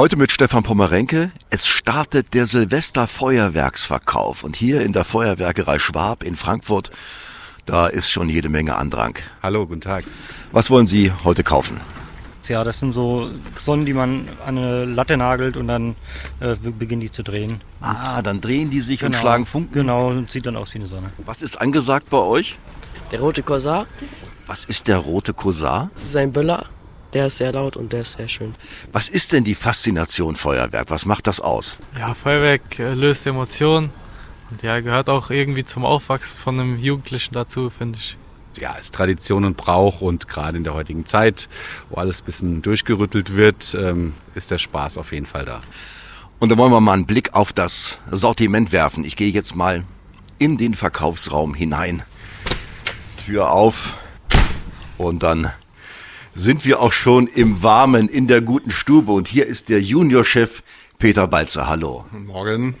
Heute mit Stefan Pomerenke. Es startet der Silvesterfeuerwerksverkauf und hier in der Feuerwerkerei Schwab in Frankfurt, da ist schon jede Menge Andrang. Hallo, guten Tag. Was wollen Sie heute kaufen? Ja, das sind so Sonnen, die man an eine Latte nagelt und dann äh, beginnen die zu drehen. Ah, dann drehen die sich genau, und schlagen Funken. Genau, und sieht dann aus wie eine Sonne. Was ist angesagt bei euch? Der rote Korsar. Was ist der rote Korsar? Das ist ein Böller. Der ist sehr laut und der ist sehr schön. Was ist denn die Faszination Feuerwerk? Was macht das aus? Ja, Feuerwerk äh, löst Emotionen und ja, gehört auch irgendwie zum Aufwachsen von einem Jugendlichen dazu, finde ich. Ja, ist Tradition und Brauch und gerade in der heutigen Zeit, wo alles ein bisschen durchgerüttelt wird, ähm, ist der Spaß auf jeden Fall da. Und dann wollen wir mal einen Blick auf das Sortiment werfen. Ich gehe jetzt mal in den Verkaufsraum hinein. Tür auf und dann sind wir auch schon im Warmen in der guten Stube und hier ist der Juniorchef Peter Balzer. Hallo. Morgen.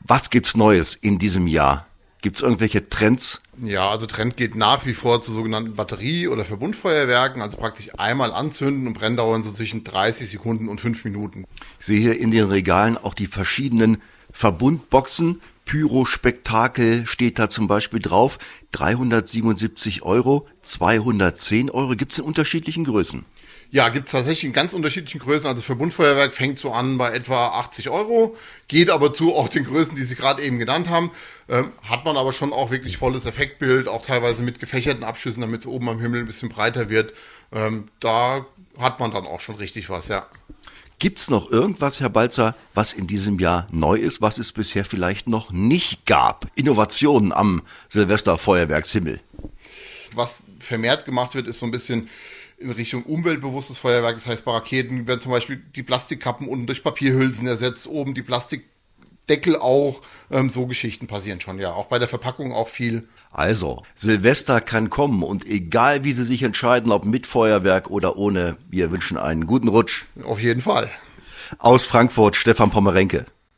Was gibt's Neues in diesem Jahr? Gibt's irgendwelche Trends? Ja, also Trend geht nach wie vor zu sogenannten Batterie- oder Verbundfeuerwerken, also praktisch einmal anzünden und Brenndauern so zwischen 30 Sekunden und 5 Minuten. Ich sehe hier in den Regalen auch die verschiedenen Verbundboxen. Pyro-Spektakel steht da zum Beispiel drauf. 377 Euro, 210 Euro. Gibt's in unterschiedlichen Größen? Ja, gibt's tatsächlich in ganz unterschiedlichen Größen. Also Verbundfeuerwerk fängt so an bei etwa 80 Euro, geht aber zu auch den Größen, die Sie gerade eben genannt haben. Ähm, hat man aber schon auch wirklich volles Effektbild, auch teilweise mit gefächerten Abschüssen, damit es oben am Himmel ein bisschen breiter wird. Ähm, da hat man dann auch schon richtig was, ja. Gibt's noch irgendwas, Herr Balzer, was in diesem Jahr neu ist, was es bisher vielleicht noch nicht gab? Innovationen am Silvesterfeuerwerkshimmel. Was vermehrt gemacht wird, ist so ein bisschen in Richtung umweltbewusstes Feuerwerk. Das heißt, bei Raketen werden zum Beispiel die Plastikkappen unten durch Papierhülsen ersetzt, oben die Plastikdeckel auch. Ähm, so Geschichten passieren schon, ja. Auch bei der Verpackung auch viel. Also, Silvester kann kommen und egal wie Sie sich entscheiden, ob mit Feuerwerk oder ohne, wir wünschen einen guten Rutsch. Auf jeden Fall. Aus Frankfurt, Stefan Pomerenke.